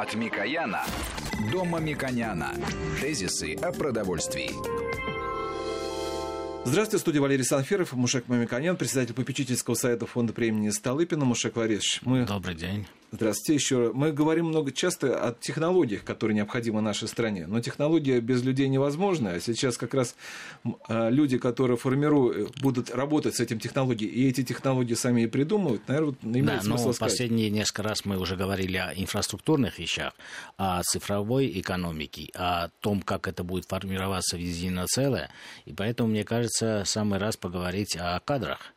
От Микояна до Мамиконяна. Тезисы о продовольствии. Здравствуйте, студия Валерий Санферов, Мушек Мамиконян, председатель попечительского совета фонда премии Столыпина. Мушек Валерьевич, мы... Добрый день. Здравствуйте еще. Мы говорим много часто о технологиях, которые необходимы нашей стране. Но технология без людей невозможна. А сейчас как раз а, люди, которые формируют, будут работать с этим технологией, и эти технологии сами и придумывают, наверное, имеет да, смысл но сказать. последние несколько раз мы уже говорили о инфраструктурных вещах, о цифровой экономике, о том, как это будет формироваться в единое целое. И поэтому, мне кажется, самый раз поговорить о кадрах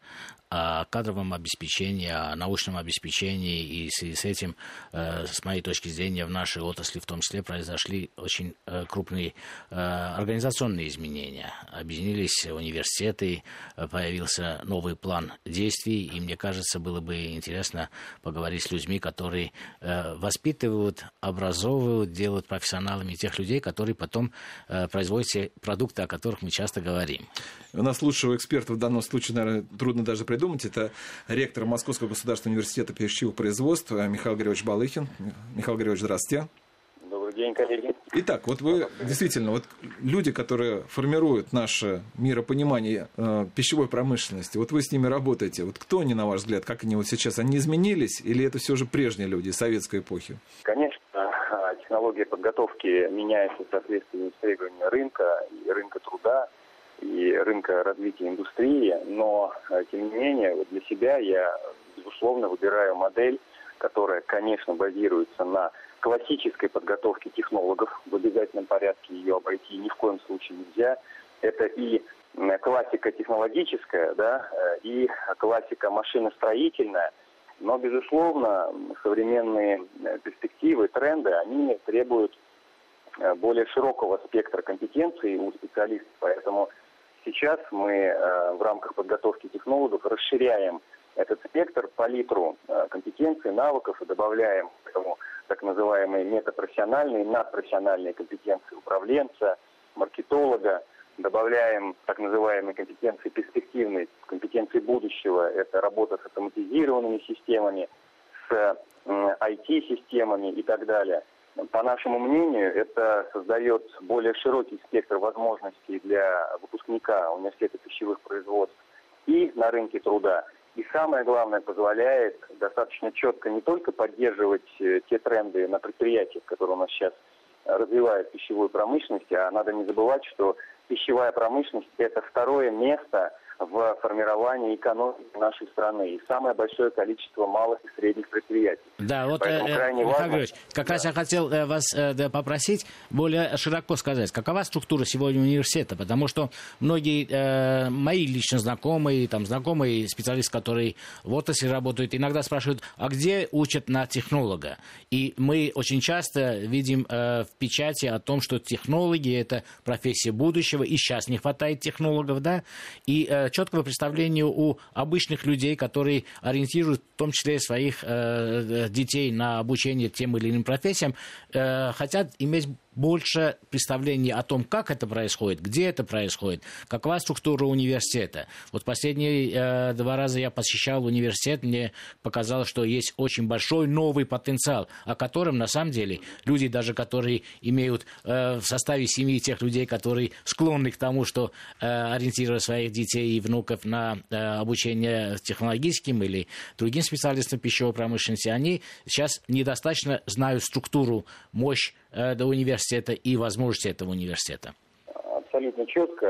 о кадровом обеспечении, о научном обеспечении, и в связи с этим, э, с моей точки зрения, в нашей отрасли в том числе произошли очень э, крупные э, организационные изменения. Объединились университеты, появился новый план действий, и мне кажется, было бы интересно поговорить с людьми, которые воспитывают, образовывают, делают профессионалами тех людей, которые потом производят те продукты, о которых мы часто говорим. У нас лучшего эксперта в данном случае, наверное, трудно даже придумать придумать. Это ректор Московского государственного университета пищевого производства Михаил Григорьевич Балыхин. Михаил Григорьевич, здравствуйте. Добрый день, коллеги. Итак, вот вы действительно, вот люди, которые формируют наше миропонимание э, пищевой промышленности, вот вы с ними работаете. Вот кто они, на ваш взгляд, как они вот сейчас, они изменились или это все же прежние люди советской эпохи? Конечно, технология подготовки меняется в соответствии с требованиями рынка и рынка труда и рынка развития индустрии, но, э, тем не менее, вот для себя я, безусловно, выбираю модель, которая, конечно, базируется на классической подготовке технологов. В обязательном порядке ее обойти ни в коем случае нельзя. Это и классика технологическая, да, э, и классика машиностроительная. Но, безусловно, современные э, перспективы, тренды, они требуют более широкого спектра компетенций у специалистов. Поэтому Сейчас мы э, в рамках подготовки технологов расширяем этот спектр, палитру э, компетенций, навыков и добавляем к этому так называемые метапрофессиональные, надпрофессиональные компетенции управленца, маркетолога, добавляем так называемые компетенции перспективные, компетенции будущего. Это работа с автоматизированными системами, с IT-системами и так далее. По нашему мнению, это создает более широкий спектр возможностей для выпускника университета пищевых производств и на рынке труда. И самое главное, позволяет достаточно четко не только поддерживать э, те тренды на предприятиях, которые у нас сейчас развивают пищевую промышленность, а надо не забывать, что пищевая промышленность – это второе место в формировании экономики нашей страны и самое большое количество малых и средних предприятий. Да, вот, Поэтому э, крайне важно... Григорьевич, как да. раз я хотел э, вас э, да, попросить более широко сказать, какова структура сегодня университета, потому что многие э, мои лично знакомые, там, знакомые специалисты, которые в отрасли работают, иногда спрашивают, а где учат на технолога? И мы очень часто видим э, в печати о том, что технологи – это профессия будущего, и сейчас не хватает технологов, да, и э, четкого представления у обычных людей, которые ориентируют в том числе своих э, детей на обучение тем или иным профессиям, э, хотят иметь больше представления о том, как это происходит, где это происходит, какова структура университета. Вот последние э, два раза я посещал университет, мне показалось, что есть очень большой новый потенциал, о котором на самом деле люди, даже которые имеют э, в составе семьи тех людей, которые склонны к тому, что э, ориентировать своих детей и внуков на э, обучение технологическим или другим специалистам пищевой промышленности, они сейчас недостаточно знают структуру, мощь до университета и возможности этого университета? Абсолютно четко.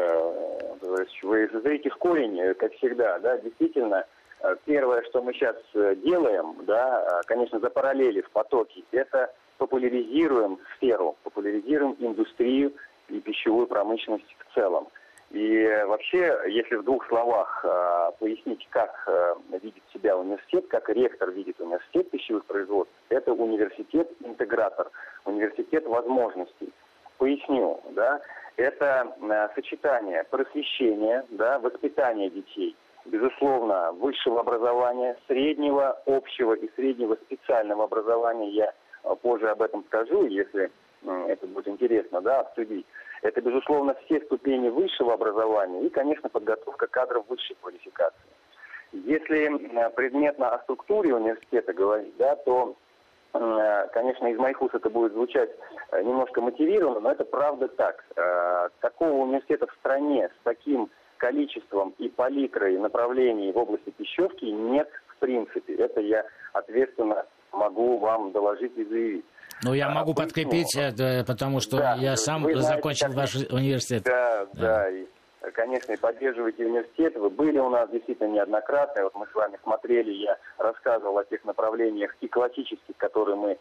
Вы зазрите в корень, э, как всегда. Да, действительно, э, первое, что мы сейчас делаем, да, конечно, за параллели в потоке, это популяризируем сферу, популяризируем индустрию и пищевую промышленность в целом. И вообще, если в двух словах э, пояснить, как э, видит себя университет, как ректор видит университет пищевых производств, это университет-интегратор, университет возможностей. Поясню, да, это э, сочетание просвещения, да, воспитания детей, безусловно, высшего образования, среднего, общего и среднего специального образования. Я э, позже об этом скажу, если это будет интересно, да, обсудить. Это, безусловно, все ступени высшего образования и, конечно, подготовка кадров высшей квалификации. Если предметно о структуре университета говорить, да, то конечно, из моих уст это будет звучать немножко мотивированно, но это правда так. Такого университета в стране с таким количеством и палитрой направлений в области пищевки нет в принципе. Это я ответственно могу вам доложить и заявить. Ну, я могу Поясню. подкрепить, это, потому что да, я сам знаете, закончил как... ваш университет. Да, да, да. И, конечно, и поддерживаете университет. Вы были у нас действительно неоднократно. Вот мы с вами смотрели, я рассказывал о тех направлениях и классических, которые мы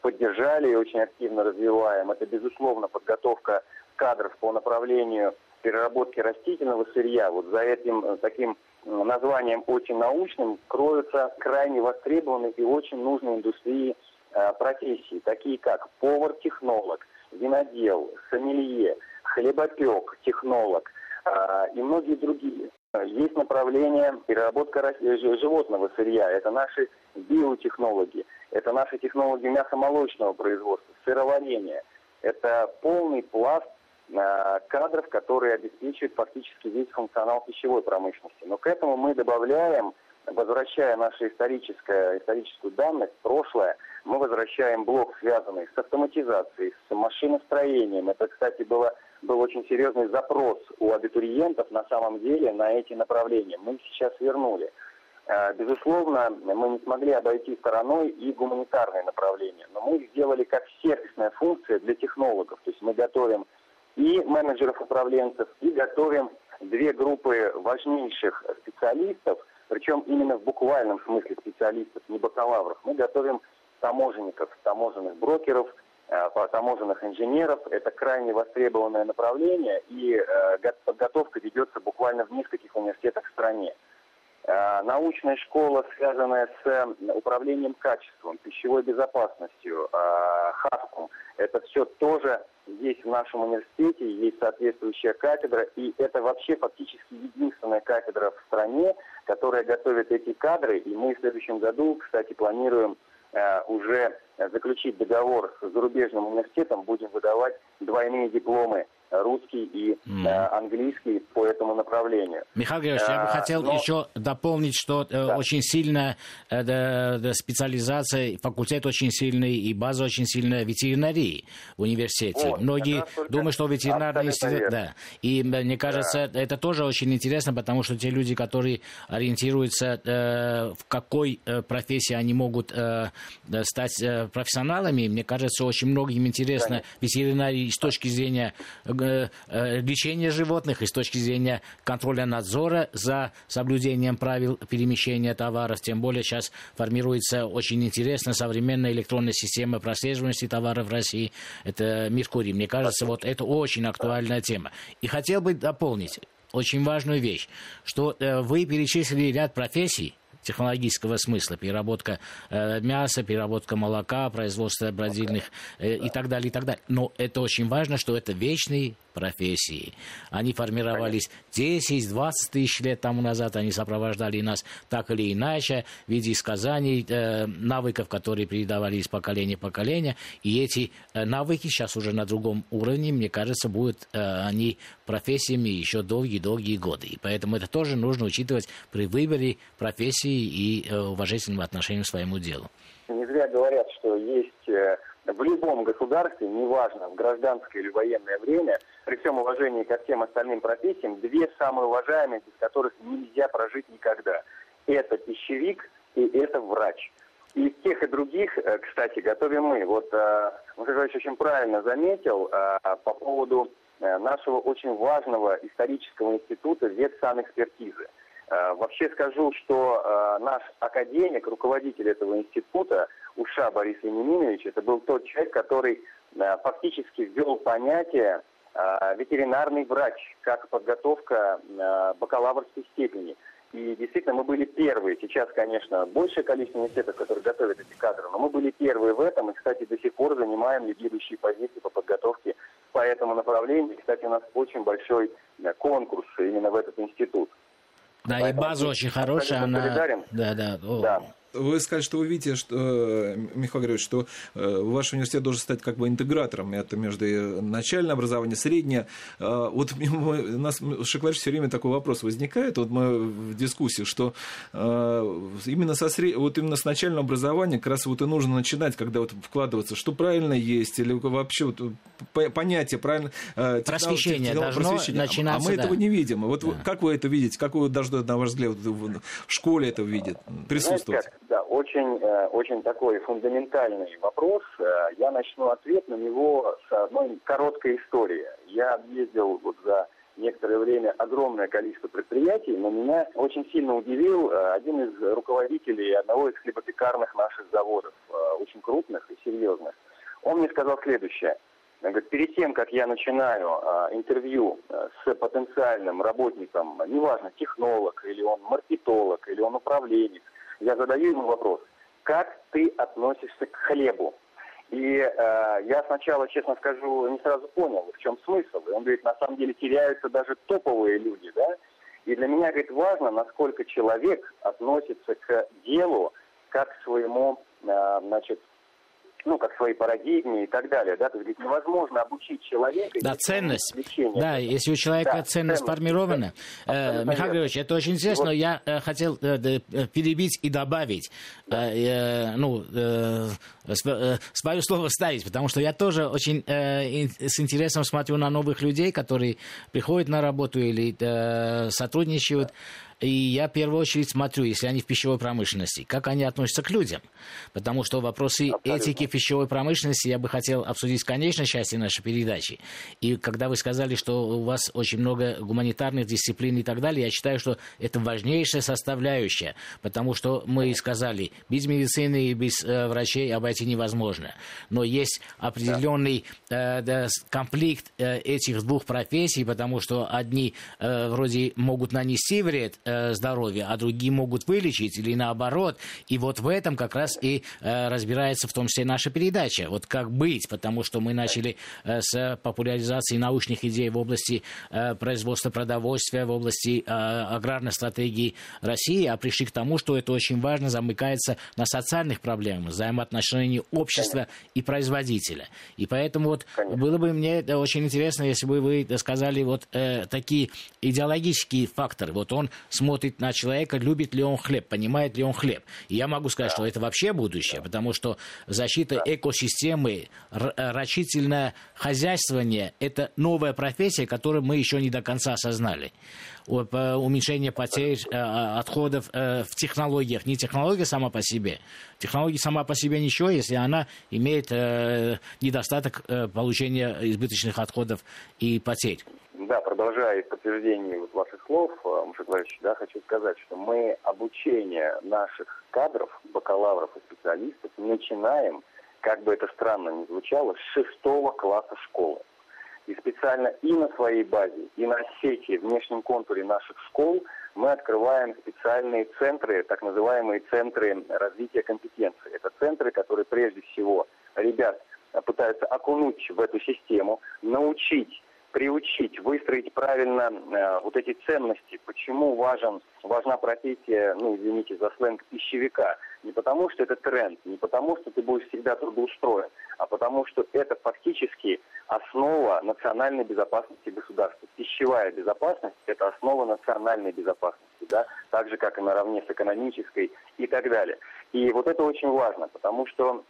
поддержали и очень активно развиваем. Это, безусловно, подготовка кадров по направлению переработки растительного сырья. Вот за этим э, таким названием очень научным кроются крайне востребованные и очень нужные индустрии профессии, такие как повар-технолог, винодел, сомелье, хлебопек, технолог э, и многие другие. Есть направление переработка животного сырья. Это наши биотехнологии. Это наши технологии мясомолочного производства, сыроварения. Это полный пласт Э, кадров, которые обеспечивают фактически весь функционал пищевой промышленности. Но к этому мы добавляем, возвращая нашу историческое, историческую данность, прошлое, мы возвращаем блок, связанный с автоматизацией, с машиностроением. Это, кстати, было, был очень серьезный запрос у абитуриентов на самом деле на эти направления. Мы сейчас вернули. Э, безусловно, мы не смогли обойти стороной и гуманитарные направления, но мы их сделали как сервисная функция для технологов. То есть мы готовим и менеджеров-управленцев, и готовим две группы важнейших специалистов, причем именно в буквальном смысле специалистов, не бакалавров. Мы готовим таможенников, таможенных брокеров, э, таможенных инженеров. Это крайне востребованное направление, и э, подготовка ведется буквально в нескольких университетах в стране. Э, научная школа, связанная с управлением качеством, пищевой безопасностью, ХАСКом, это все тоже есть в нашем университете, есть соответствующая кафедра, и это вообще фактически единственная кафедра в стране, которая готовит эти кадры, и мы в следующем году, кстати, планируем э, уже заключить договор с зарубежным университетом, будем выдавать двойные дипломы русский и mm. э, английский по этому направлению. Михаил Георгиевич, я бы а, хотел Но... еще дополнить, что э, да. очень сильная э, специализация, факультет очень сильный и база очень сильная ветеринарии в университете. Вот, Многие думают, что ветеринарный институт... Да. И мне кажется, да. это тоже очень интересно, потому что те люди, которые ориентируются, э, в какой э, профессии они могут э, стать э, профессионалами, мне кажется, очень многим интересно Конечно. ветеринарии с точки зрения Э, э, лечения животных и с точки зрения контроля надзора за соблюдением правил перемещения товаров. Тем более сейчас формируется очень интересная современная электронная система прослеживаемости товаров в России. Это Меркурий. Мне кажется, вот это очень актуальная тема. И хотел бы дополнить очень важную вещь, что э, вы перечислили ряд профессий, технологического смысла. Переработка э, мяса, переработка молока, производство бродильных э, и так далее, и так далее. Но это очень важно, что это вечный профессии. Они формировались 10-20 тысяч лет тому назад, они сопровождали нас так или иначе в виде сказаний, э, навыков, которые передавались из поколения в поколение. И эти э, навыки сейчас уже на другом уровне, мне кажется, будут э, они профессиями еще долгие-долгие годы. И поэтому это тоже нужно учитывать при выборе профессии и э, уважительном отношении к своему делу. Не зря говорят, что есть в любом государстве, неважно, в гражданское или военное время, при всем уважении ко всем остальным профессиям, две самые уважаемые, без которых нельзя прожить никогда. Это пищевик и это врач. И тех и других, э, кстати, готовим мы. Вот э, Михаил очень правильно заметил э, по поводу нашего очень важного исторического института ветсанэкспертизы. Вообще скажу, что наш академик, руководитель этого института, Уша Борис Вениаминович, это был тот человек, который фактически ввел понятие ветеринарный врач, как подготовка э, бакалаврской степени. И действительно, мы были первые. Сейчас, конечно, большее количество университетов, которые готовят эти кадры, но мы были первые в этом. И, кстати, до сих пор занимаем лидирующие позиции по подготовке по этому направлению. Кстати, у нас очень большой конкурс именно в этот институт. Да, Поэтому и база очень хорошая. Она... Да, да. О. да. Вы сказали, что вы видите, что, э, Михаил Григорьевич, что э, ваш университет должен стать как бы интегратором. Это между начальное образование, среднее. А, вот у нас в Шекларе все время такой вопрос возникает, вот мы в дискуссии, что именно со, сред... вот именно с начального образования как раз вот и нужно начинать, когда вот вкладываться, что правильно есть, или вообще вот понятие правильно... Просвещение должно просвещение. начинаться, А мы да. этого не видим. Вот да. как вы это видите? Как вы должны, на ваш взгляд, в школе это видеть, присутствовать? Знаете, да, очень, э, очень такой фундаментальный вопрос. Э, я начну ответ на него с одной короткой истории. Я ездил вот за некоторое время огромное количество предприятий, но меня очень сильно удивил э, один из руководителей одного из хлебопекарных наших заводов, очень крупных и серьезных. Он мне сказал следующее. Он говорит, перед тем, как я начинаю интервью с потенциальным работником, неважно, технолог, или он маркетолог, или он управленец, я задаю ему вопрос, как ты относишься к хлебу? И э, я сначала, честно скажу, не сразу понял, в чем смысл. И он говорит, на самом деле теряются даже топовые люди, да? И для меня, говорит, важно, насколько человек относится к делу как к своему, э, значит, ну, как своей парадигме и так далее, да, то есть невозможно обучить человека... Да, ценность, да, если у человека да, ценность сформирована. Да, э, Михаил Григорьевич, это очень интересно, вот. но я э, хотел э, э, перебить и добавить, да. э, э, ну, э, э, свое слово ставить, потому что я тоже очень э, с интересом смотрю на новых людей, которые приходят на работу или э, сотрудничают. Да и я в первую очередь смотрю, если они в пищевой промышленности, как они относятся к людям. Потому что вопросы Абсолютно. этики пищевой промышленности я бы хотел обсудить в конечной части нашей передачи. И когда вы сказали, что у вас очень много гуманитарных дисциплин и так далее, я считаю, что это важнейшая составляющая. Потому что мы сказали, без медицины и без э, врачей обойти невозможно. Но есть определенный э, да, конфликт э, этих двух профессий, потому что одни э, вроде могут нанести вред э, здоровья, а другие могут вылечить или наоборот. И вот в этом как раз и э, разбирается в том числе наша передача. Вот как быть, потому что мы начали э, с популяризации научных идей в области э, производства продовольствия, в области э, аграрной стратегии России, а пришли к тому, что это очень важно, замыкается на социальных проблемах, взаимоотношении общества и производителя. И поэтому вот было бы мне очень интересно, если бы вы сказали вот э, такие идеологические факторы. Вот он смотрит на человека, любит ли он хлеб, понимает ли он хлеб. И я могу сказать, что это вообще будущее, потому что защита экосистемы, рачительное хозяйствование – это новая профессия, которую мы еще не до конца осознали уменьшение потерь, э, отходов э, в технологиях. Не технология сама по себе. Технология сама по себе ничего, если она имеет э, недостаток получения избыточных отходов и потерь. Да, продолжая подтверждение вот ваших слов, э, Мушек Владимирович, да, хочу сказать, что мы обучение наших кадров, бакалавров и специалистов начинаем, как бы это странно ни звучало, с шестого класса школы. И специально и на своей базе, и на сети, внешнем контуре наших школ мы открываем специальные центры, так называемые центры развития компетенции. Это центры, которые прежде всего ребят пытаются окунуть в эту систему, научить приучить, выстроить правильно э, вот эти ценности. Почему важен, важна профессия, ну, извините за сленг, пищевика? Не потому, что это тренд, не потому, что ты будешь всегда трудоустроен, а потому, что это фактически основа национальной безопасности государства. Пищевая безопасность – это основа национальной безопасности, да, так же, как и наравне с экономической и так далее. И вот это очень важно, потому что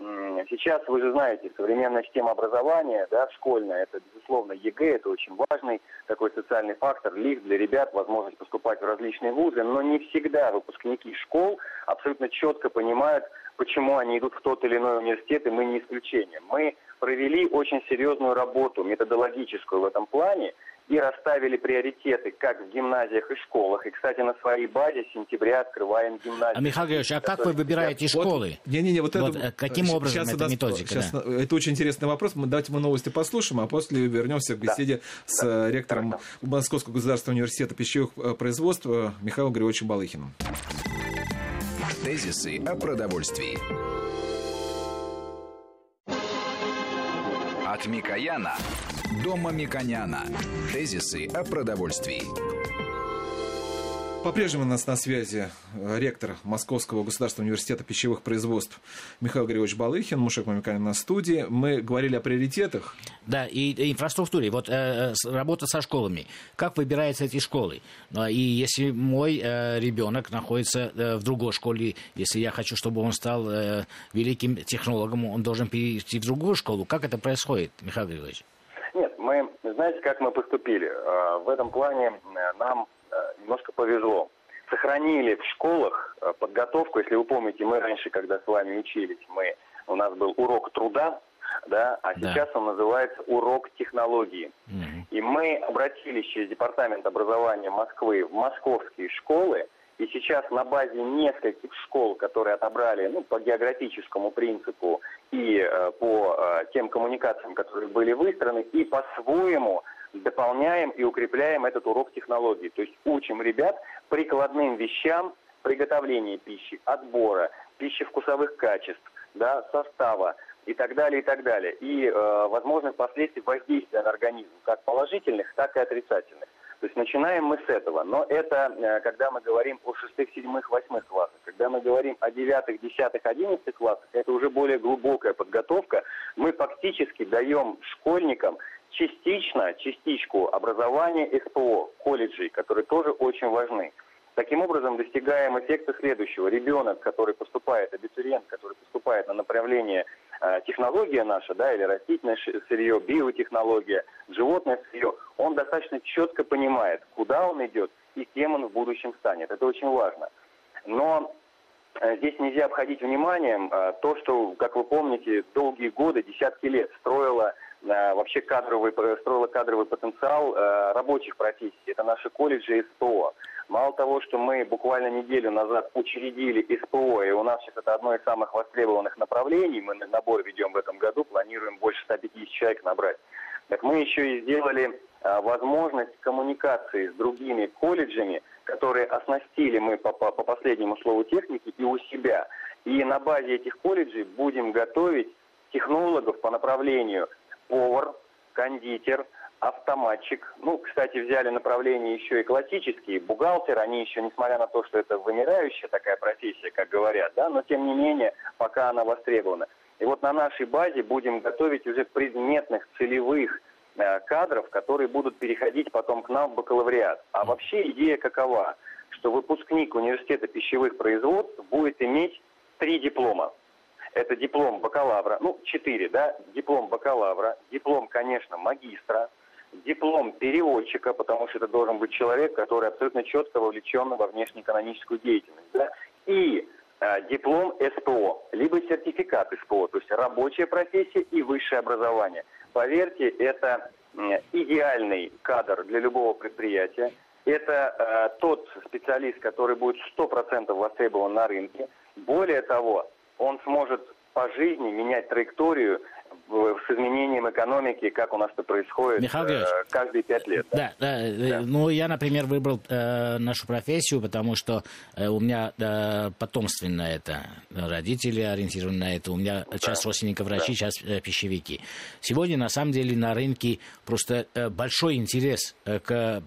сейчас, вы же знаете, современная система образования, да, школьная, это, безусловно, ЕГЭ, это очень важный такой социальный фактор, лифт для ребят, возможность поступать в различные вузы, но не всегда выпускники школ абсолютно четко понимают, почему они идут в тот или иной университет, и мы не исключение. Мы провели очень серьезную работу методологическую в этом плане, и расставили приоритеты как в гимназиях и школах. И, кстати, на своей базе с сентября открываем гимназию. А, Михаил Георгиевич, а как вы выбираете школы? Не-не-не, вот, вот это... Э, каким образом сейчас эта методика? Сейчас, да? Это очень интересный вопрос. Мы, давайте мы новости послушаем, а после вернемся к беседе да. с да. ректором Хорошо. Московского государственного университета пищевых э, производств э, Михаилом Григорьевичем Балыхиным. Тезисы о продовольствии. Микояна до Мамиконяна. Тезисы о продовольствии. По-прежнему у нас на связи э, ректор Московского государственного университета пищевых производств Михаил Григорьевич Балыхин, Мушек Мамикалин на студии. Мы говорили о приоритетах. Да, и, и инфраструктуре. Вот э, работа со школами. Как выбираются эти школы? Ну, и если мой э, ребенок находится э, в другой школе, если я хочу, чтобы он стал э, великим технологом, он должен перейти в другую школу. Как это происходит, Михаил Григорьевич? Нет, мы, знаете, как мы поступили? Э, в этом плане э, нам Э, немножко повезло. Сохранили в школах э, подготовку, если вы помните, мы раньше, когда с вами учились, мы, у нас был урок труда, да, а да. сейчас он называется урок технологии. Угу. И мы обратились через Департамент образования Москвы в московские школы, и сейчас на базе нескольких школ, которые отобрали ну, по географическому принципу и э, по э, тем коммуникациям, которые были выстроены, и по-своему дополняем и укрепляем этот урок технологий. То есть учим ребят прикладным вещам приготовления пищи, отбора, пищи вкусовых качеств, да, состава и так далее, и так далее. И э, возможных последствий воздействия на организм, как положительных, так и отрицательных. То есть начинаем мы с этого. Но это, э, когда мы говорим о шестых, седьмых, восьмых классах. Когда мы говорим о девятых, десятых, одиннадцатых классах, это уже более глубокая подготовка. Мы фактически даем школьникам частично, частичку образования СПО, колледжей, которые тоже очень важны. Таким образом, достигаем эффекта следующего. Ребенок, который поступает, абитуриент, который поступает на направление э, технология наша, да, или растительное сырье, биотехнология, животное сырье, он достаточно четко понимает, куда он идет и кем он в будущем станет. Это очень важно. Но э, здесь нельзя обходить вниманием э, то, что, как вы помните, долгие годы, десятки лет строила вообще кадровый, строила кадровый потенциал э, рабочих профессий. Это наши колледжи СПО. Мало того, что мы буквально неделю назад учредили СПО, и у нас сейчас это одно из самых востребованных направлений, мы набор ведем в этом году, планируем больше 150 человек набрать. Так мы еще и сделали э, возможность коммуникации с другими колледжами, которые оснастили мы по, по, по последнему слову техники и у себя. И на базе этих колледжей будем готовить технологов по направлению повар, кондитер, автоматчик. Ну, кстати, взяли направление еще и классические, бухгалтер. Они еще, несмотря на то, что это вымирающая такая профессия, как говорят, да, но тем не менее, пока она востребована. И вот на нашей базе будем готовить уже предметных, целевых э, кадров, которые будут переходить потом к нам в бакалавриат. А вообще идея какова? Что выпускник университета пищевых производств будет иметь три диплома. Это диплом бакалавра, ну, четыре, да, диплом бакалавра, диплом, конечно, магистра, диплом переводчика, потому что это должен быть человек, который абсолютно четко вовлечен во внешнеэкономическую деятельность, да, и э, диплом СПО, либо сертификат СПО, то есть рабочая профессия и высшее образование. Поверьте, это идеальный кадр для любого предприятия. Это э, тот специалист, который будет 100% востребован на рынке. Более того, он сможет по жизни менять траекторию с изменением экономики, как у нас это происходит Михаил э, каждые пять лет. Да, да, да. да. Ну, я, например, выбрал э, нашу профессию, потому что э, у меня э, потомственно это. Родители ориентированы на это. У меня да. часть родственников врачи, да. часть э, пищевики. Сегодня, на самом деле, на рынке просто э, большой интерес э, к э,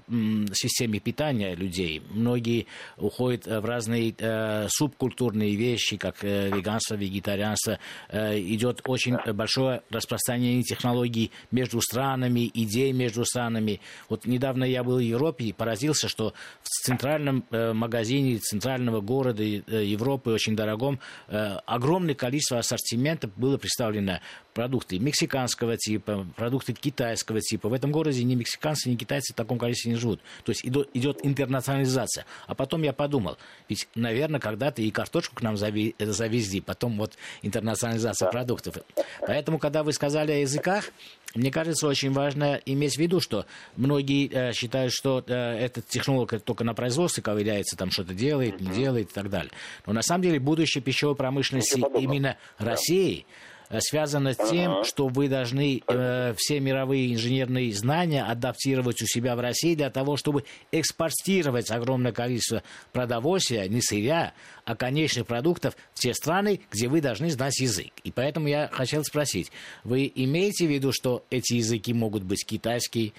системе питания людей. Многие уходят в разные э, субкультурные вещи, как э, веганство, вегетарианство. Э, идет очень большое распространение технологий между странами, идей между странами. Вот недавно я был в Европе и поразился, что в центральном э, магазине центрального города э, Европы, очень дорогом, э, огромное количество ассортиментов было представлено продукты мексиканского типа, продукты китайского типа. В этом городе ни мексиканцы, ни китайцы в таком количестве не живут. То есть идет интернационализация. А потом я подумал, ведь, наверное, когда-то и картошку к нам завезли, потом вот интернационализация продуктов. Поэтому, когда вы сказали о языках, мне кажется, очень важно иметь в виду, что многие э, считают, что э, этот технолог только на производстве ковыряется, там что-то делает, не делает и так далее. Но на самом деле будущее пищевой промышленности именно России – Э, связано с тем, uh-huh. что вы должны э, все мировые инженерные знания адаптировать у себя в России для того, чтобы экспортировать огромное количество продовольствия, не сырья, а конечных продуктов в те страны, где вы должны знать язык. И поэтому я хотел спросить, вы имеете в виду, что эти языки могут быть китайский,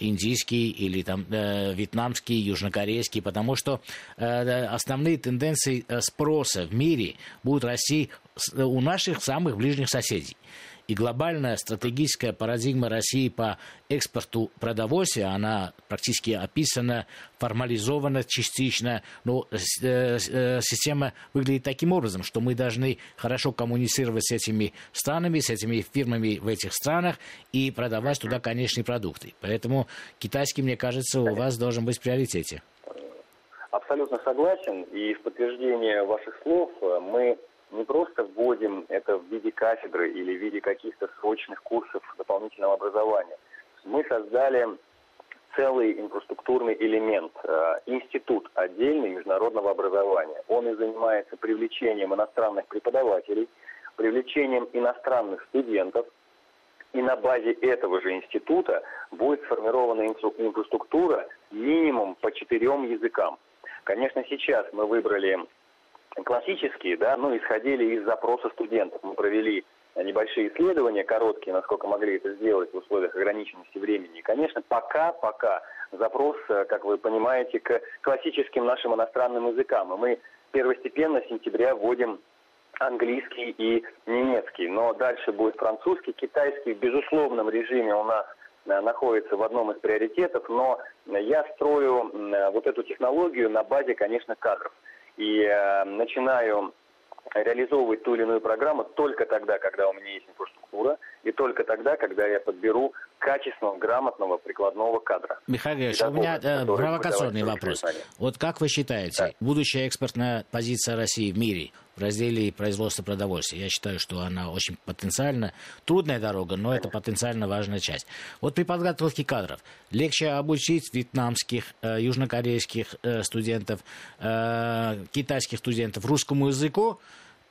индийский или там э, вьетнамский, южнокорейский, потому что э, основные тенденции э, спроса в мире будут расти у наших самых ближних соседей. И глобальная стратегическая парадигма России по экспорту продовольствия, она практически описана, формализована частично. Но э, э, система выглядит таким образом, что мы должны хорошо коммуницировать с этими странами, с этими фирмами в этих странах и продавать туда конечные продукты. Поэтому китайский, мне кажется, у вас должен быть в приоритете. Абсолютно согласен. И в подтверждение ваших слов э, мы не просто вводим это в виде кафедры или в виде каких-то срочных курсов дополнительного образования. Мы создали целый инфраструктурный элемент, э, институт отдельный международного образования. Он и занимается привлечением иностранных преподавателей, привлечением иностранных студентов, и на базе этого же института будет сформирована инфраструктура минимум по четырем языкам. Конечно, сейчас мы выбрали классические, да, ну, исходили из запроса студентов. Мы провели небольшие исследования, короткие, насколько могли это сделать в условиях ограниченности времени. И, конечно, пока, пока запрос, э, как вы понимаете, к классическим нашим иностранным языкам. И мы первостепенно с сентября вводим английский и немецкий. Но дальше будет французский, китайский. В безусловном режиме у нас э, находится в одном из приоритетов, но я строю э, вот эту технологию на базе, конечно, кадров и э, начинаю реализовывать ту или иную программу только тогда, когда у меня есть инфраструктура, и только тогда, когда я подберу качественного, грамотного, прикладного кадра. Михаил Григорьевич, у меня э, провокационный вопрос. Вот как вы считаете, да. будущая экспортная позиция России в мире в разделе производства продовольствия, я считаю, что она очень потенциально, трудная дорога, но это потенциально важная часть. Вот при подготовке кадров легче обучить вьетнамских, э, южнокорейских э, студентов, э, китайских студентов русскому языку,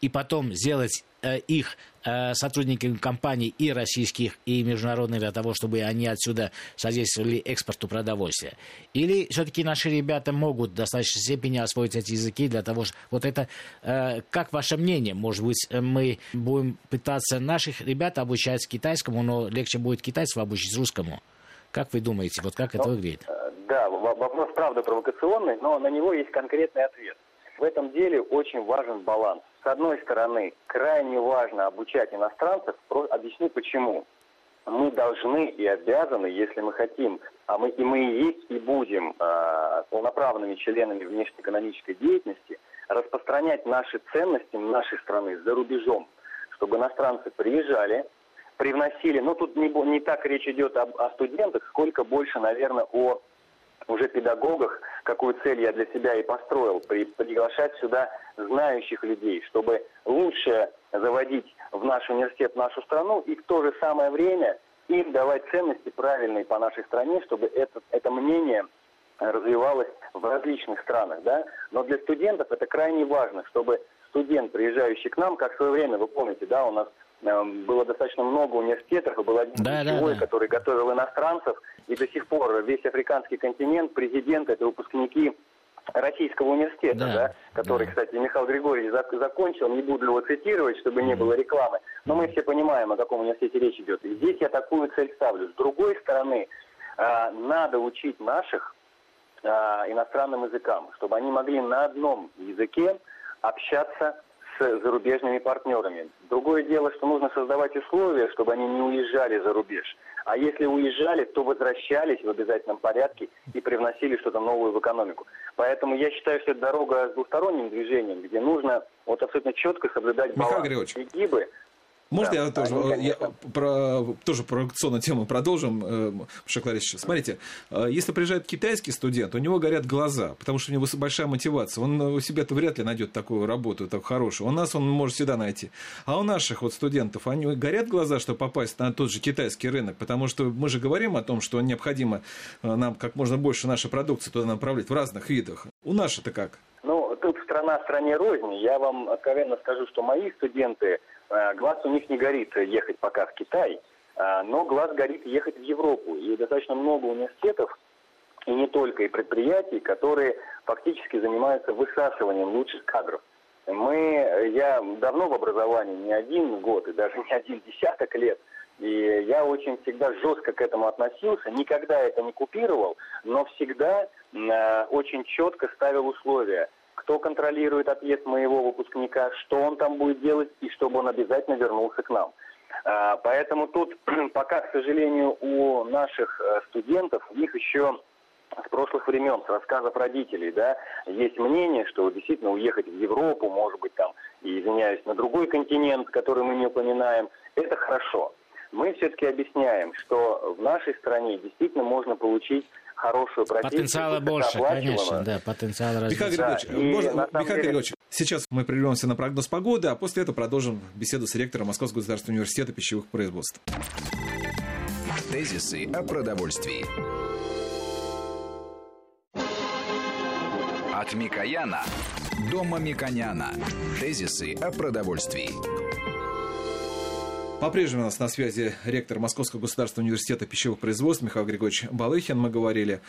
и потом сделать э, их э, сотрудниками компаний и российских, и международных для того, чтобы они отсюда содействовали экспорту продовольствия? Или все-таки наши ребята могут в достаточной степени освоить эти языки для того, что вот это, э, как ваше мнение, может быть, мы будем пытаться наших ребят обучать китайскому, но легче будет китайцев обучить русскому? Как вы думаете, вот как ну, это выглядит? Да, вопрос правда провокационный, но на него есть конкретный ответ. В этом деле очень важен баланс. С одной стороны, крайне важно обучать иностранцев, объясню почему. Мы должны и обязаны, если мы хотим, а мы и мы и есть, и будем э, полноправными членами внешнеэкономической деятельности, распространять наши ценности нашей страны за рубежом, чтобы иностранцы приезжали, привносили, ну тут не, не так речь идет об, о студентах, сколько больше, наверное, о уже педагогах, какую цель я для себя и построил, при, приглашать сюда знающих людей, чтобы лучше заводить в наш университет нашу страну и в то же самое время им давать ценности правильные по нашей стране, чтобы это, это мнение развивалось в различных странах. Да? Но для студентов это крайне важно, чтобы студент, приезжающий к нам, как в свое время, вы помните, да, у нас было достаточно много университетов, и был один да, ключевой, да, да. который готовил иностранцев, и до сих пор весь африканский континент, президент, это выпускники Российского университета, да, да, который, да. кстати, Михаил Григорьевич закончил, не буду его цитировать, чтобы не было рекламы, но мы все понимаем, о каком университете речь идет. И здесь я такую цель ставлю. С другой стороны, э, надо учить наших э, иностранным языкам, чтобы они могли на одном языке общаться с зарубежными партнерами. Другое дело, что нужно создавать условия, чтобы они не уезжали за рубеж. А если уезжали, то возвращались в обязательном порядке и привносили что-то новое в экономику. Поэтому я считаю, что это дорога с двусторонним движением, где нужно вот абсолютно четко соблюдать баланс. Михаил Григорьевич, можно да, я тоже, они, я, про, тоже провокационную тему продолжим, э, Шакларич? Смотрите, э, если приезжает китайский студент, у него горят глаза, потому что у него большая мотивация. Он у себя-то вряд ли найдет такую работу, так хорошую. У нас он может всегда найти. А у наших вот студентов, они горят глаза, чтобы попасть на тот же китайский рынок, потому что мы же говорим о том, что необходимо э, нам как можно больше нашей продукции туда направлять в разных видах. У наших-то как? Ну, тут страна стране розни. Я вам откровенно скажу, что мои студенты Э, глаз у них не горит ехать пока в Китай, э, но глаз горит ехать в Европу. И достаточно много университетов, и не только, и предприятий, которые фактически занимаются высасыванием лучших кадров. Мы, я давно в образовании, не один год и даже не один десяток лет, и я очень всегда жестко к этому относился, никогда это не купировал, но всегда э, очень четко ставил условия, кто контролирует отъезд моего выпускника, что он там будет делать и чтобы он обязательно вернулся к нам. Э, поэтому тут пока, к сожалению, у наших э, студентов, у них еще с прошлых времен, с рассказов родителей, да, есть мнение, что действительно уехать в Европу, может быть, там, и, извиняюсь, на другой континент, который мы не упоминаем, это хорошо. Мы все-таки объясняем, что в нашей стране действительно можно получить хорошую профессию. Потенциала больше, конечно, да, потенциала развития. Григорьевич, да, можно, Михаил деле... Григорьевич, сейчас мы прервемся на прогноз погоды, а после этого продолжим беседу с ректором Московского государственного университета пищевых производств. Тезисы о продовольствии. От Микояна до Мамиконяна. Тезисы о продовольствии. По-прежнему у нас на связи ректор Московского государственного университета пищевых производств Михаил Григорьевич Балыхин. Мы говорили,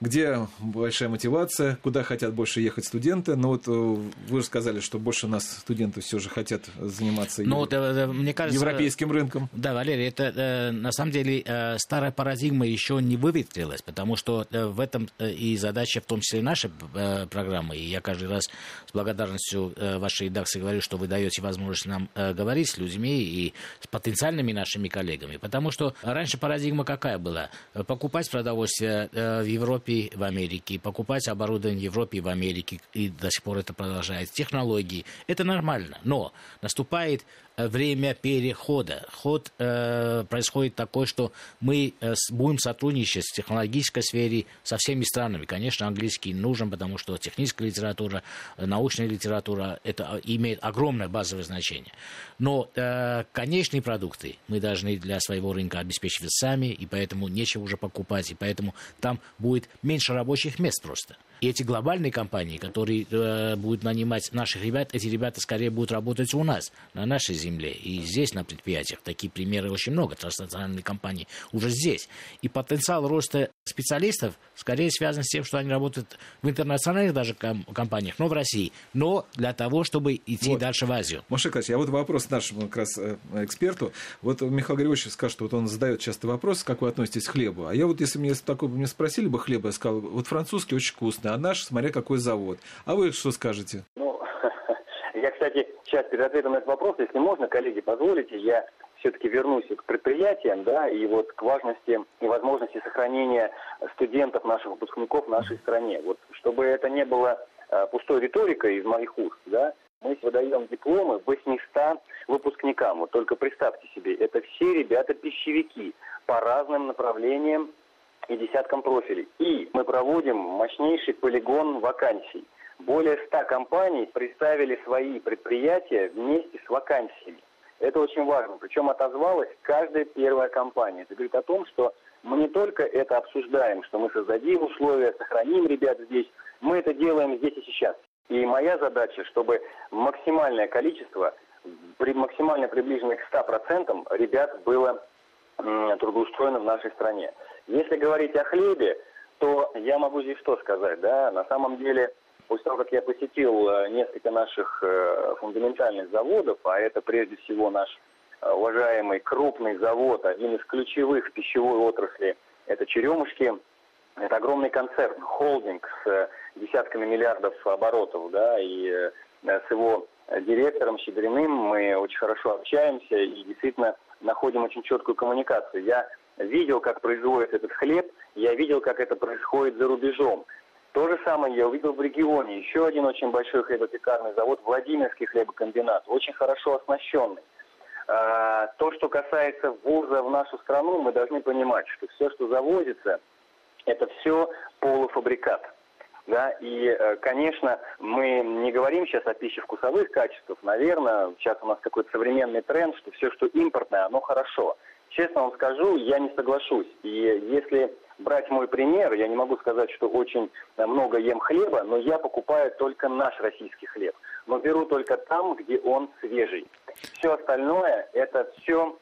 где большая мотивация, куда хотят больше ехать студенты. Но вот э, вы же сказали, что больше у нас студенты все же хотят заниматься ну, вот, э, мне кажется, европейским рынком. Да, Валерий, это э, на самом деле старая парадигма еще не выветрилась, потому что в этом и задача в том числе нашей программы. И я каждый раз с благодарностью вашей редакции говорю, что вы даете возможность нам говорить с людьми и с потенциальными нашими коллегами. Потому что раньше парадигма какая была? Покупать продовольствие э, в Европе, в Америке, покупать оборудование в Европе и в Америке, и до сих пор это продолжается. Технологии. Это нормально. Но наступает время перехода. Ход э, происходит такой, что мы э, будем сотрудничать в технологической сфере со всеми странами. Конечно, английский нужен, потому что техническая литература, научная литература, это имеет огромное базовое значение. Но э, конечные продукты мы должны для своего рынка обеспечивать сами, и поэтому нечего уже покупать, и поэтому там будет меньше рабочих мест просто. И эти глобальные компании, которые э, будут нанимать наших ребят, эти ребята скорее будут работать у нас, на нашей земле. И здесь, на предприятиях, такие примеры очень много. Транснациональные компании уже здесь. И потенциал роста специалистов скорее связан с тем, что они работают в интернациональных даже ком- компаниях, но в России. Но для того, чтобы идти вот. дальше в Азию. Маша Катя, а вот вопрос нашему как раз э, эксперту. Вот Михаил Григорьевич скажет, что вот он задает часто вопрос, как вы относитесь к хлебу. А я вот, если мне такое мне спросили бы хлеба, я сказал, вот французский очень вкусный а наш, смотря какой завод. А вы что скажете? Ну, сейчас перед ответом на этот вопрос, если можно, коллеги, позволите, я все-таки вернусь к предприятиям, да, и вот к важности и возможности сохранения студентов, наших выпускников в нашей стране. Вот, чтобы это не было э, пустой риторикой из моих уст, да, мы выдаем дипломы 800 выпускникам. Вот только представьте себе, это все ребята-пищевики по разным направлениям и десяткам профилей. И мы проводим мощнейший полигон вакансий. Более 100 компаний представили свои предприятия вместе с вакансиями. Это очень важно. Причем отозвалась каждая первая компания. Это говорит о том, что мы не только это обсуждаем, что мы создадим условия, сохраним ребят здесь, мы это делаем здесь и сейчас. И моя задача, чтобы максимальное количество, максимально приближенное к 100% ребят было трудоустроено в нашей стране. Если говорить о хлебе, то я могу здесь что сказать, да, на самом деле, после того, как я посетил э, несколько наших э, фундаментальных заводов, а это прежде всего наш э, уважаемый крупный завод, один из ключевых в пищевой отрасли, это Черемушки, это огромный концерн, холдинг с десятками миллиардов оборотов, да, и с его директором Щедриным мы очень хорошо общаемся и действительно находим очень четкую коммуникацию. Я видел, как производится этот хлеб, я видел, как это происходит за рубежом. То же самое я увидел в регионе. Еще один очень большой хлебопекарный завод, Владимирский хлебокомбинат, очень хорошо оснащенный. А, то, что касается ввоза в нашу страну, мы должны понимать, что все, что завозится, это все полуфабрикат. Да, и, э, конечно, мы не говорим сейчас о пище вкусовых качествах. Наверное, сейчас у нас какой-то современный тренд, что все, что импортное, оно хорошо. Честно вам скажу, я не соглашусь. И если брать мой пример, я не могу сказать, что очень много ем хлеба, но я покупаю только наш российский хлеб. Но беру только там, где он свежий. Все остальное, это все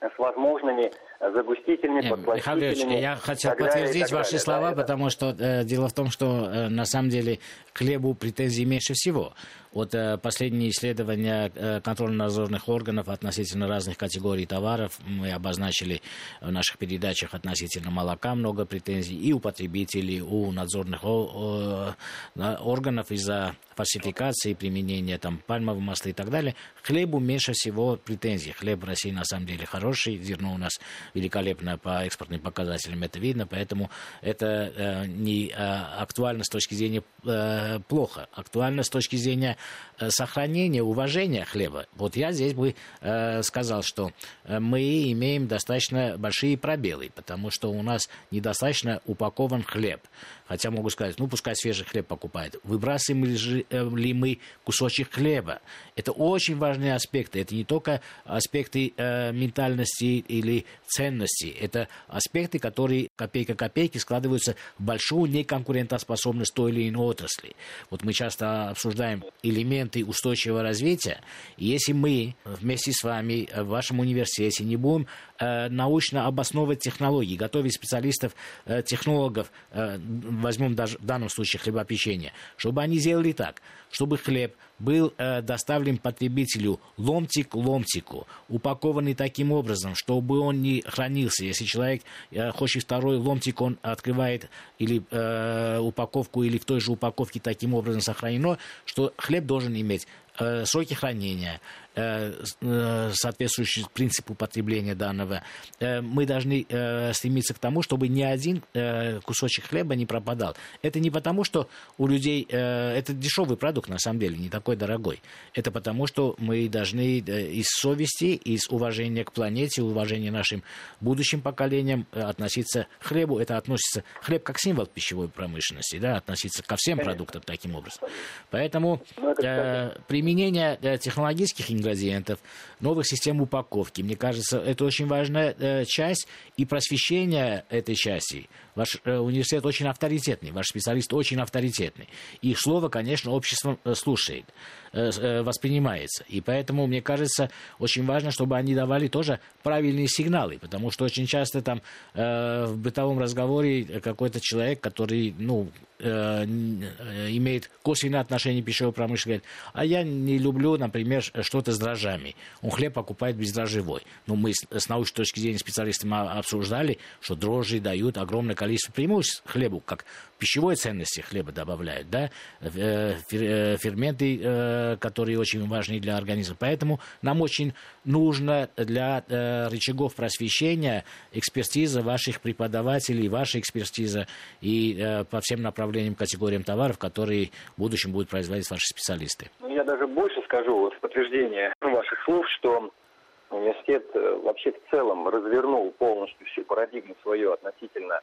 с возможными загустителями, Нет, подпластителями. я хотел подтвердить ваши далее. слова, да, потому что э, дело в том, что э, на самом деле к хлебу претензий меньше всего. Вот э, последние исследования э, контрольно-надзорных органов относительно разных категорий товаров мы обозначили в наших передачах относительно молока много претензий и у потребителей, у надзорных органов из-за фальсификации, применения там пальмового масла и так далее. К хлебу меньше всего претензий. Хлеб в России на самом деле хороший, зерно у нас великолепно по экспортным показателям, это видно, поэтому это э, не э, актуально с точки зрения э, плохо, актуально с точки зрения э, сохранения, уважения хлеба. Вот я здесь бы э, сказал, что э, мы имеем достаточно большие пробелы, потому что у нас недостаточно упакован хлеб. Хотя могу сказать, ну пускай свежий хлеб покупает. Выбрасываем э, ли мы кусочек хлеба? Это очень важные аспекты. Это не только аспекты э, ментальности или ценности. Это аспекты, которые копейка копейки складываются в большую неконкурентоспособность той или иной отрасли. Вот мы часто обсуждаем элементы устойчивого развития. И если мы вместе с вами в вашем университете не будем научно обосновывать технологии, готовить специалистов, э, технологов, э, возьмем даже в данном случае хлебопечение, чтобы они сделали так, чтобы хлеб был э, доставлен потребителю ломтик ломтику, упакованный таким образом, чтобы он не хранился. Если человек э, хочет второй ломтик, он открывает или э, упаковку, или в той же упаковке таким образом сохранено, что хлеб должен иметь э, сроки хранения, Э, э, соответствующий принципу потребления данного, э, мы должны стремиться к тому, чтобы ни один кусочек хлеба не пропадал. Это не потому, что у людей... Это дешевый продукт, на самом деле, не такой дорогой. Это потому, что мы должны из совести, из уважения к планете, уважения нашим будущим поколениям относиться к хлебу. Это относится... Хлеб как символ пищевой промышленности, да, относиться ко всем продуктам таким образом. Поэтому ну, применение технологических ингредиентов, новых систем упаковки. Мне кажется, это очень важная э, часть и просвещение этой части. Ваш э, университет очень авторитетный, ваш специалист очень авторитетный. Их слово, конечно, общество э, слушает, э, э, воспринимается. И поэтому, мне кажется, очень важно, чтобы они давали тоже правильные сигналы, потому что очень часто там э, в бытовом разговоре какой-то человек, который, ну, э, имеет косвенное отношение к пищевой промышленности, а я не люблю, например, что-то с дрожжами. Он хлеб покупает бездрожжевой. Но мы с, научной точки зрения специалистами обсуждали, что дрожжи дают огромное количество преимуществ хлебу, как пищевой ценности хлеба добавляют, да, э, э, ферменты, э, которые очень важны для организма. Поэтому нам очень нужно для рычагов просвещения экспертиза ваших преподавателей, ваша экспертиза и по всем направлениям, категориям товаров, которые в будущем будут производить ваши специалисты. Ну, я даже больше скажу вот в подтверждение ваших слов, что университет вообще в целом развернул полностью всю парадигму свою относительно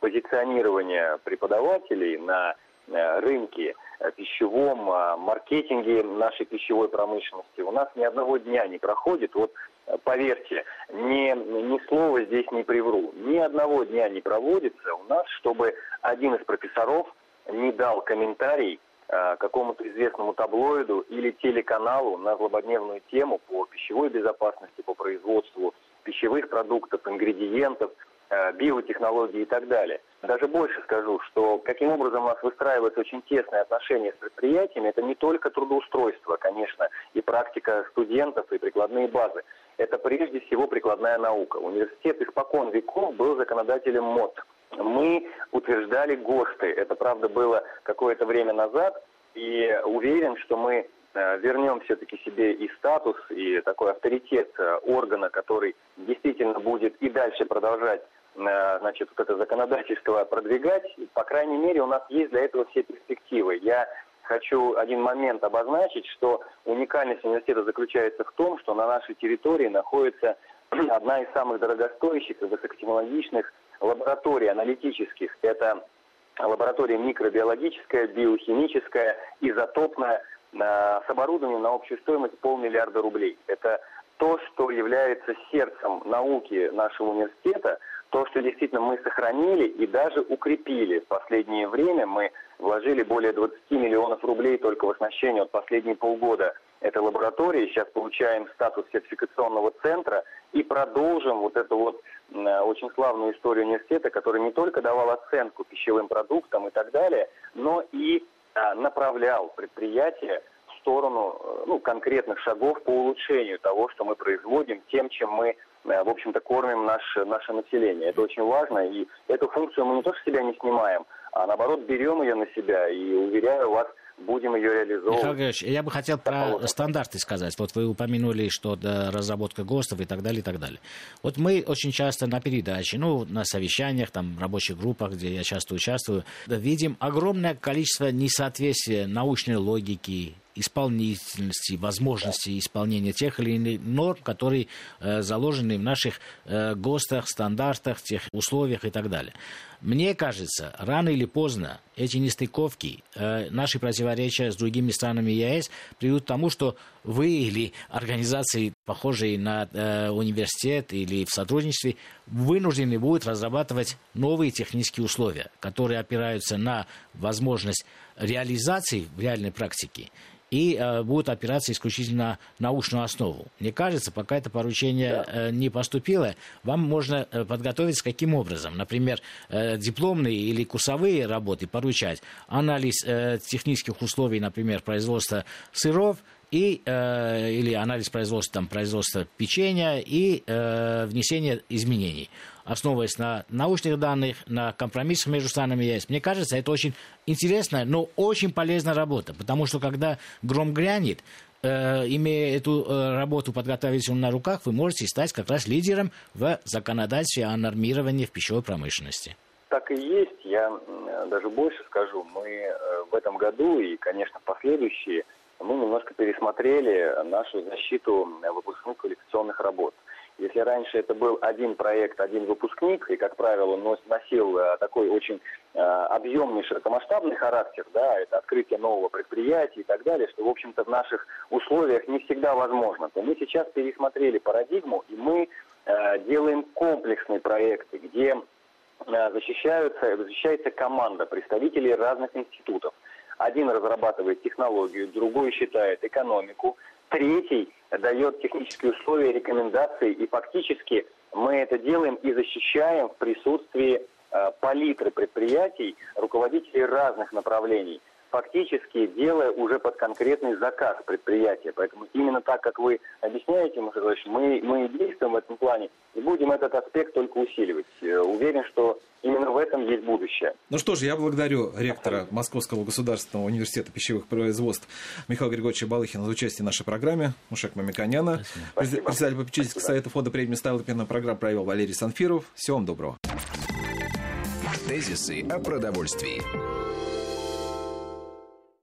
позиционирования преподавателей на э, рынке э, пищевом, маркетинге нашей пищевой промышленности у нас ни одного дня не проходит. Вот э, поверьте, ни, ни слова здесь не привру. Ни одного дня не проводится у нас, чтобы один из профессоров не дал комментарий какому-то известному таблоиду или телеканалу на злободневную тему по пищевой безопасности, по производству пищевых продуктов, ингредиентов – Э, биотехнологии и так далее. Даже больше скажу, что каким образом у нас выстраиваются очень тесные отношения с предприятиями, это не только трудоустройство, конечно, и практика студентов, и прикладные базы. Это прежде всего прикладная наука. Университет испокон веков был законодателем МОД. Мы утверждали ГОСТы. Это, правда, было какое-то время назад. И уверен, что мы э, вернем все-таки себе и статус, и такой авторитет э, органа, который действительно будет и дальше продолжать Э, значит, вот это законодательство продвигать. По крайней мере, у нас есть для этого все перспективы. Я хочу один момент обозначить, что уникальность университета заключается в том, что на нашей территории находится одна из самых дорогостоящих и высокотехнологичных лабораторий аналитических. Это лаборатория микробиологическая, биохимическая, изотопная, э, с оборудованием на общую стоимость полмиллиарда рублей. Это то, что является сердцем науки нашего университета – то, что действительно мы сохранили и даже укрепили в последнее время. Мы вложили более 20 миллионов рублей только в оснащение от последние полгода этой лаборатории. Сейчас получаем статус сертификационного центра и продолжим вот эту вот очень славную историю университета, который не только давал оценку пищевым продуктам и так далее, но и а, направлял предприятия сторону ну, конкретных шагов по улучшению того, что мы производим, тем, чем мы в общем-то, кормим наше, наше население. Это очень важно, и эту функцию мы не то что себя не снимаем, а наоборот берем ее на себя, и уверяю вас, будем ее реализовывать. Михаил Григорьевич, я бы хотел про стандарты сказать. Вот вы упомянули, что да, разработка ГОСТов и так далее, и так далее. Вот мы очень часто на передаче, ну, на совещаниях, там, рабочих группах, где я часто участвую, видим огромное количество несоответствия научной логики, исполнительности, возможности исполнения тех или иных норм, которые э, заложены в наших э, ГОСТах, стандартах, тех условиях и так далее. Мне кажется, рано или поздно эти нестыковки, э, наши противоречия с другими странами ЕС приведут к тому, что вы или организации, похожие на университет или в сотрудничестве, вынуждены будут разрабатывать новые технические условия, которые опираются на возможность реализации в реальной практике и э, будут опираться исключительно на научную основу. Мне кажется, пока это поручение э, не поступило, вам можно э, подготовиться каким образом? Например, э, дипломные или курсовые работы поручать, анализ э, технических условий, например, производства сыров, и, э, или анализ производства, там, производства печенья и э, внесение изменений основываясь на научных данных, на компромиссах между странами ЕС. Мне кажется, это очень интересная, но очень полезная работа, потому что когда гром грянет, э, имея эту э, работу подготовительную на руках, вы можете стать как раз лидером в законодательстве о нормировании в пищевой промышленности. Так и есть. Я даже больше скажу. Мы э, в этом году и, конечно, последующие, мы немножко пересмотрели нашу защиту выпускных квалификационных работ. Если раньше это был один проект, один выпускник, и, как правило, носил э, такой очень э, объемный, широкомасштабный характер, да, это открытие нового предприятия и так далее, что, в общем-то, в наших условиях не всегда возможно, то мы сейчас пересмотрели парадигму, и мы э, делаем комплексные проекты, где защищаются, защищается команда представителей разных институтов. Один разрабатывает технологию, другой считает экономику, третий дает технические условия, рекомендации, и фактически мы это делаем и защищаем в присутствии э, палитры предприятий, руководителей разных направлений фактически делая уже под конкретный заказ предприятия. Поэтому именно так, как вы объясняете, мы, мы действуем в этом плане и будем этот аспект только усиливать. Э, уверен, что именно в этом есть будущее. Ну что ж, я благодарю ректора Московского государственного университета пищевых производств Михаила Григорьевича Балыхина за участие в нашей программе, Мушек Мамиканяна. Спасибо. Председатель попечительского совета фонда премии Стайлопина программ провел Валерий Санфиров. Всего вам доброго. Тезисы о продовольствии.